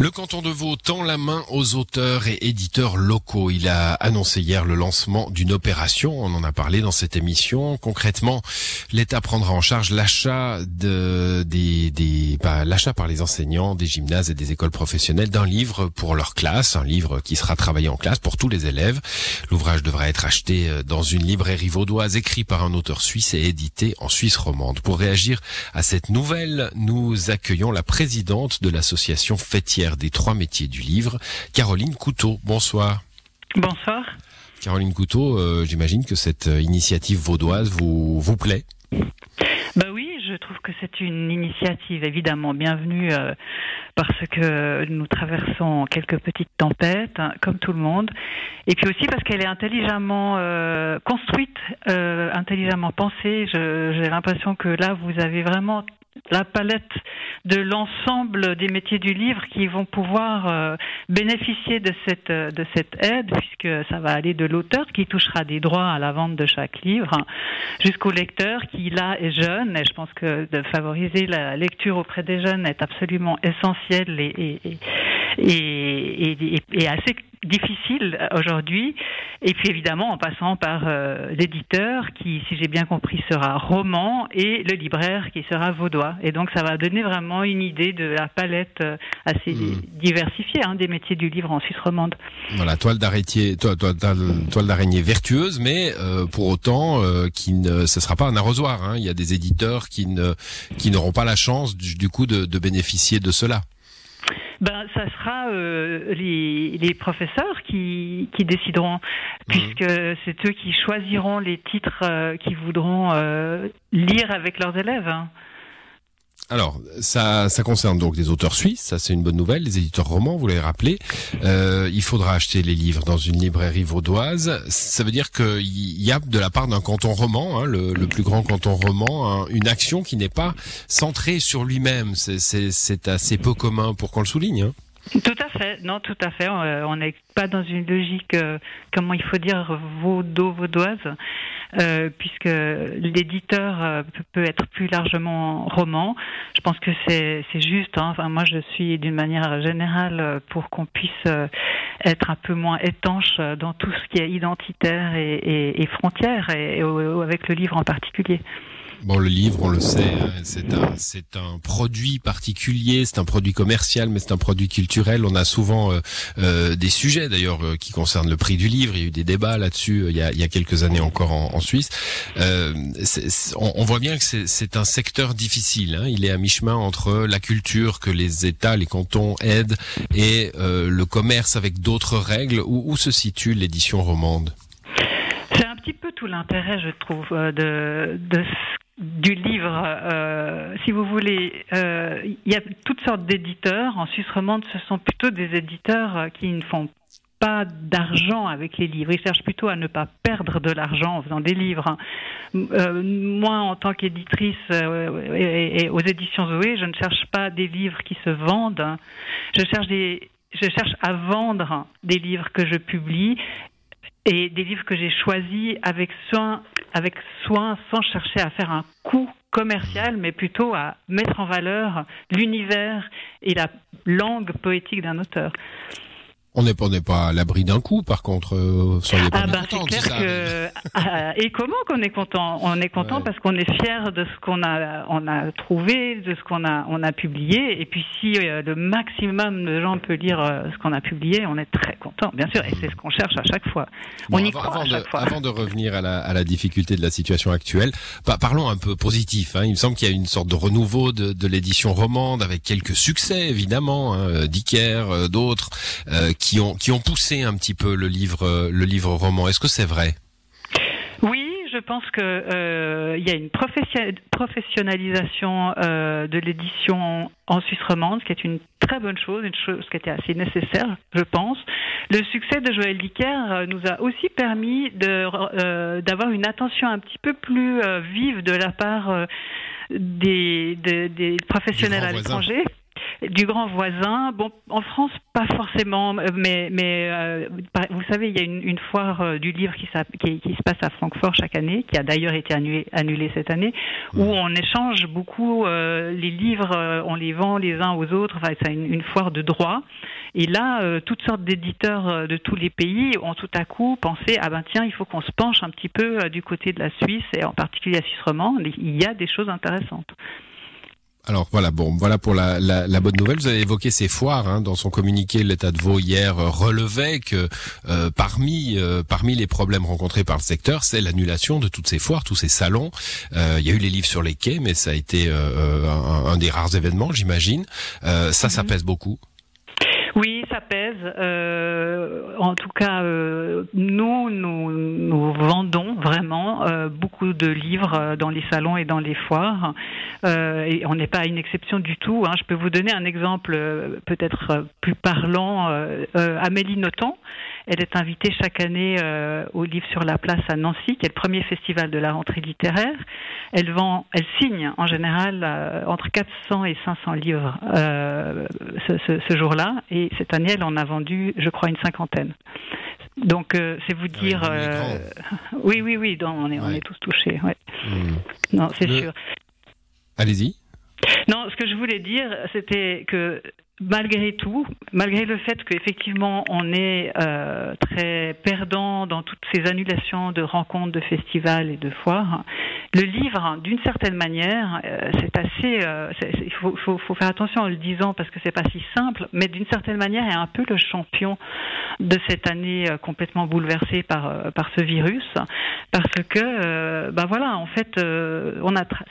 Le canton de Vaud tend la main aux auteurs et éditeurs locaux. Il a annoncé hier le lancement d'une opération. On en a parlé dans cette émission. Concrètement, l'État prendra en charge l'achat de, des, des bah, l'achat par les enseignants des gymnases et des écoles professionnelles d'un livre pour leur classe, un livre qui sera travaillé en classe pour tous les élèves. L'ouvrage devra être acheté euh, dans une librairie vaudoise, écrit par un auteur suisse et édité en Suisse romande. Pour réagir à cette nouvelle, nous accueillons la présidente de l'association fêtière des trois métiers du livre, Caroline Couteau. Bonsoir. Bonsoir. Caroline Couteau, euh, j'imagine que cette euh, initiative vaudoise vous, vous plaît. Bah oui, je trouve que c'est une initiative évidemment bienvenue euh, parce que nous traversons quelques petites tempêtes, hein, comme tout le monde, et puis aussi parce qu'elle est intelligemment euh, construite, euh, intelligemment pensée. J'ai l'impression que là, vous avez vraiment la palette de l'ensemble des métiers du livre qui vont pouvoir euh, bénéficier de cette euh, de cette aide puisque ça va aller de l'auteur qui touchera des droits à la vente de chaque livre jusqu'au lecteur qui là est jeune. Et je pense que de favoriser la lecture auprès des jeunes est absolument essentiel et- et assez difficile aujourd'hui et puis évidemment en passant par euh, l'éditeur qui si j'ai bien compris sera roman et le libraire qui sera vaudois et donc ça va donner vraiment une idée de la palette euh, assez Mm. diversifiée hein, des métiers du livre en Suisse romande. Voilà, toile d'araignée, toile, toile, toile- toile d'araignée vertueuse, mais euh, pour autant, euh, qui ne, ce sera pas un arrosoir. hein. Il y a des éditeurs qui ne, qui n'auront pas la chance du, du coup de, de bénéficier de cela. Ben, ça sera euh, les, les professeurs qui, qui décideront, puisque c'est eux qui choisiront les titres euh, qu'ils voudront euh, lire avec leurs élèves. Alors, ça, ça concerne donc des auteurs suisses, ça c'est une bonne nouvelle, les éditeurs romans, vous l'avez rappelé. Euh, il faudra acheter les livres dans une librairie vaudoise. Ça veut dire qu'il y a de la part d'un canton roman, hein, le, le plus grand canton roman, une action qui n'est pas centrée sur lui-même. C'est assez peu commun pour qu'on le souligne. hein. Tout à fait, non, tout à fait. Euh, on n'est pas dans une logique, euh, comment il faut dire, vaudo-vaudoise, euh, puisque l'éditeur peut- être plus largement roman. Je pense que c'est juste. hein. Enfin, moi, je suis d'une manière générale pour qu'on puisse être un peu moins étanche dans tout ce qui est identitaire et, et, et frontière, et, avec le livre en particulier. Bon, le livre, on le sait, hein, c'est un, c'est un produit particulier, c'est un produit commercial, mais c'est un produit culturel. On a souvent euh, euh, des sujets, d'ailleurs, euh, qui concernent le prix du livre. Il y a eu des débats là-dessus euh, il, y a, il y a quelques années encore en, en Suisse. Euh, c'est- c'est- on, on voit bien que c'est, un secteur difficile. hein. Il est à mi-chemin entre la culture que les États, les cantons aident et euh, le commerce avec d'autres règles. Où, où se situe l'édition romande? C'est un petit peu tout l'intérêt, je trouve, de, de ce- du livre. Euh, si vous voulez, euh, il y a toutes sortes d'éditeurs. En Suisse romande, ce sont plutôt des éditeurs euh, qui ne font pas d'argent avec les livres. Ils cherchent plutôt à ne pas perdre de l'argent en faisant des livres. moi, en tant qu'éditrice et, aux éditions Zoé, je ne cherche pas des livres qui se vendent. je cherche à vendre des livres que je publie et des livres que j'ai choisis avec soin, avec soin, sans chercher à faire un coût commercial, mais plutôt à mettre en valeur l'univers et la langue poétique d'un auteur. On n'est pas, pas à l'abri d'un coup, par contre. euh, pas Ah ben c'est clair ça que Ah, et comment qu'on est content? On est content Ouais. parce qu'on est fier de ce qu'on a on a trouvé, de ce qu'on a on a publié. Et puis si euh, le maximum de gens peut lire euh, ce qu'on a publié, on est très content, bien sûr. Et c'est ce qu'on cherche à chaque fois. Bon, on y avant, croit avant à de, fois. avant de revenir à la, à la difficulté de la situation actuelle, pa- parlons un peu positif. Hein. Il me semble qu'il y a une sorte de renouveau de, de l'édition romande avec quelques succès évidemment, hein, euh, Dicker, d'autres euh, qui ont qui ont poussé un petit peu le livre euh, le livre roman. Est-ce que c'est vrai? Oui, je pense que euh, il y a une profession- professionnalisation euh, de l'édition en Suisse romande, ce qui est une très bonne chose, une chose qui était assez nécessaire, je pense. Le succès de Joël Dicker nous a aussi permis euh, d'avoir une attention un petit peu plus vive de la part des, des, des professionnels à l'étranger. Du grand voisin. Bon, en France, pas forcément, mais, mais euh, vous savez, il y a une, une foire euh, du livre qui, qui, qui, se passe à Francfort chaque année, qui a d'ailleurs été annulée, annulée, cette année, où mmh. on échange beaucoup euh, les livres, euh, on les vend les uns aux autres. Enfin, c'est une, une, foire de droit. Et là, euh, toutes sortes d'éditeurs de tous les pays ont tout à coup pensé ah ben tiens, il faut qu'on se penche un petit peu du côté de la Suisse et en particulier la Suisse romande. Il y a des choses intéressantes. Alors voilà, bon, voilà pour la, la, la, bonne nouvelle. Vous avez évoqué ces foires hein, dans son communiqué. L'État de Vaud hier euh, relevait que euh, parmi euh, parmi les problèmes rencontrés par le secteur, c'est l'annulation de toutes ces foires, tous ces salons. il y a eu les livres sur les quais, mais ça a été un, un, des rares événements, j'imagine. ça, ça mhm. pèse beaucoup. Euh, en tout cas, euh, nous, nous, nous, vendons vraiment euh, beaucoup de livres dans les salons et dans les foires. et on n'est pas une exception du tout. Hein. Je peux vous donner un exemple peut-être plus parlant. Amélie Nothomb, elle est invitée chaque année euh, au Livre sur la Place à Nancy, qui est le premier festival de la rentrée littéraire. Elle vend, elle signe en général euh, entre 400 et 500 livres euh, ce, ce, ce jour-là, et cette année, elle en a vendu, je crois, une cinquantaine. Donc, c'est vous ah dire. Oui, oui, oui, donc, on, est, ouais. on est tous touchés. Ouais. Mmh. Non, c'est le... sûr. Allez-y. Non, ce que je voulais dire, c'était que malgré tout, malgré le fait qu'effectivement on est euh, très perdant dans toutes ces annulations de rencontres, de festivals et de foires, le livre, d'une certaine manière, euh, c'est assez. Euh, il faut, faire attention en le disant parce que c'est pas si simple, mais d'une certaine manière est un peu le champion de cette année euh, complètement bouleversée par par ce virus, parce que ben voilà, en fait,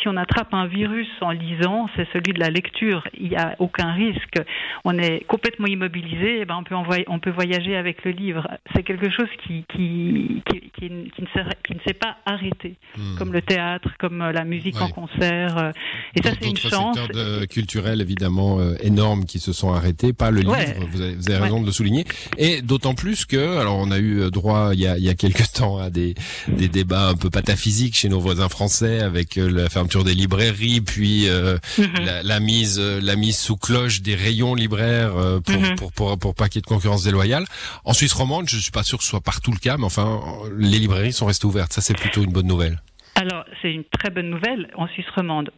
si on attrape un virus en lisant, c'est celui de la lecture. Il n'y a aucun risque on est complètement immobilisé, et eh ben on peut envoyer, on peut voyager avec le livre. C'est quelque chose qui qui, qui, qui, ne, qui ne s'est pas arrêté, hmm. comme le théâtre, comme euh, la musique ouais. en concert. Euh, et ça, c'est une chance. secteurs culturels évidemment euh, énormes qui se sont arrêtés, pas le livre. Ouais. Vous avez, vous avez raison ouais. de le souligner. Et d'autant plus que, alors on a eu droit il y a, il y a quelques temps à des des débats un peu pataphysiques chez nos voisins français avec la fermeture des librairies, puis euh, mm -hmm. la, la mise la mise sous cloche des rayons libraire euh, pour, mm -hmm. pour, pour, pour, pas qu'il y ait de concurrence déloyale. En Suisse romande, je suis pas sûr que ce soit partout le cas, mais enfin, les librairies sont restées ouvertes. Ça, c'est plutôt une bonne nouvelle. Alors, c'est une très bonne nouvelle en Suisse romande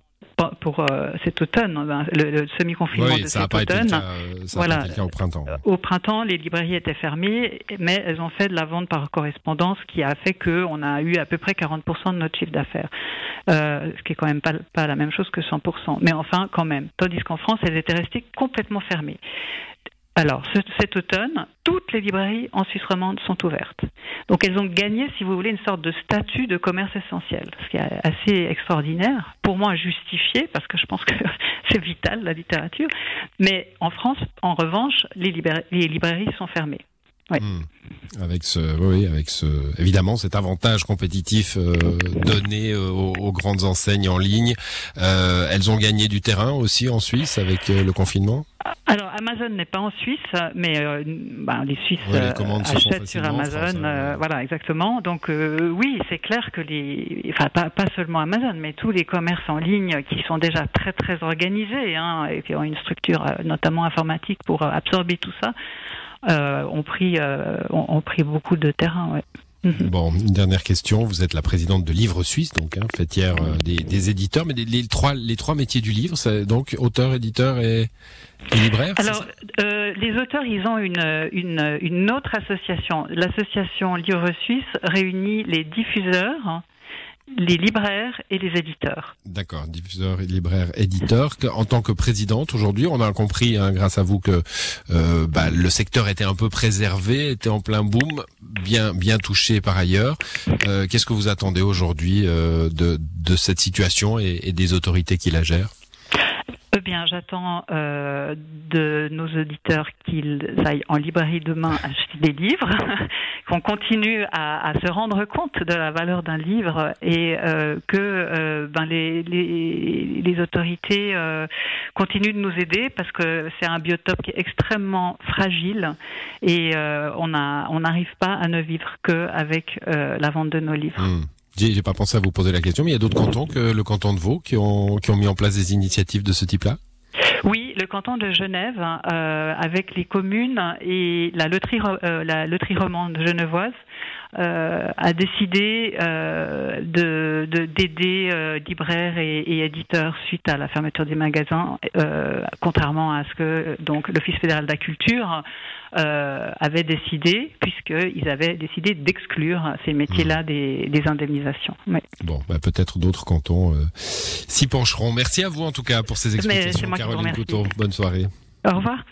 pour euh, cet automne, le, le semi-confinement oui, de cet automne. Cas, voilà, au printemps. Au printemps, les librairies étaient fermées, mais elles ont fait de la vente par correspondance, qui a fait qu'on a eu à peu près 40% de notre chiffre d'affaires, euh, ce qui est quand même pas, pas la même chose que 100%. Mais enfin, quand même. Tandis qu'en France, elles étaient restées complètement fermées. Alors, ce, cet automne, toutes les librairies en Suisse romande sont ouvertes. Donc, elles ont gagné, si vous voulez, une sorte de statut de commerce essentiel, ce qui est assez extraordinaire, pour moi justifié, parce que je pense que c'est vital, la littérature. Mais en France, en revanche, les, librairies, sont fermées. Mmh. Avec ce, avec ce, évidemment, cet avantage compétitif euh, donné euh, aux, grandes enseignes en ligne. Euh, elles ont gagné du terrain aussi en Suisse avec le confinement? Alors Amazon n'est pas en Suisse, mais euh, ben, les Suisses ouais, les achètent sur Amazon. France, hein. voilà, exactement. Donc oui, c'est clair que les, enfin pas, pas, seulement Amazon, mais tous les commerces en ligne qui sont déjà très très organisés hein, et qui ont une structure notamment informatique pour absorber tout ça euh, ont pris euh, ont, ont, pris beaucoup de terrain. Ouais. Mhm. Bon, une dernière question. Vous êtes la présidente de Livre Suisse, donc hein, fêtière euh, des, des, éditeurs, mais les, les, trois les trois métiers du livre, c'est donc auteur, éditeur et, et libraire. Alors, euh, les auteurs, ils ont une, une, une autre association. L'association Livre Suisse réunit les diffuseurs, les libraires et les éditeurs. D'accord, diffuseurs, libraires, éditeurs. En tant que présidente aujourd'hui, on a compris hein, grâce à vous que euh, bah, le secteur était un peu préservé, était en plein boom, bien bien touché par ailleurs. Euh, Qu'est-ce que vous attendez aujourd'hui euh, de, de cette situation et, et des autorités qui la gèrent? Eh bien, j'attends euh, de nos auditeurs qu'ils aillent en librairie demain acheter des livres, qu'on continue à, à, se rendre compte de la valeur d'un livre et euh, que euh, ben les, les, les, autorités euh, continuent de nous aider parce que c'est un biotope qui est extrêmement fragile et euh, on n'arrive on pas à ne vivre qu'avec la vente de nos livres. Mmh. J'ai pas pensé à vous poser la question, mais il y a d'autres cantons que le canton de Vaud qui ont, mis en place des initiatives de ce type-là? Oui, le canton de Genève, euh, avec les communes et la loterie, euh, la loterie romande genevoise, a décidé euh, de d'aider euh, libraires et, et, éditeurs suite à la fermeture des magasins, euh, contrairement à ce que donc l'Office fédéral de la culture avait décidé, puisqu'ils avaient décidé d'exclure ces métiers-là mmh. des, des, indemnisations. Oui. Bon, bah, peut-être d'autres cantons s'y pencheront. Merci à vous en tout cas pour ces explications, Caroline Couteau. Bonne soirée. Au revoir.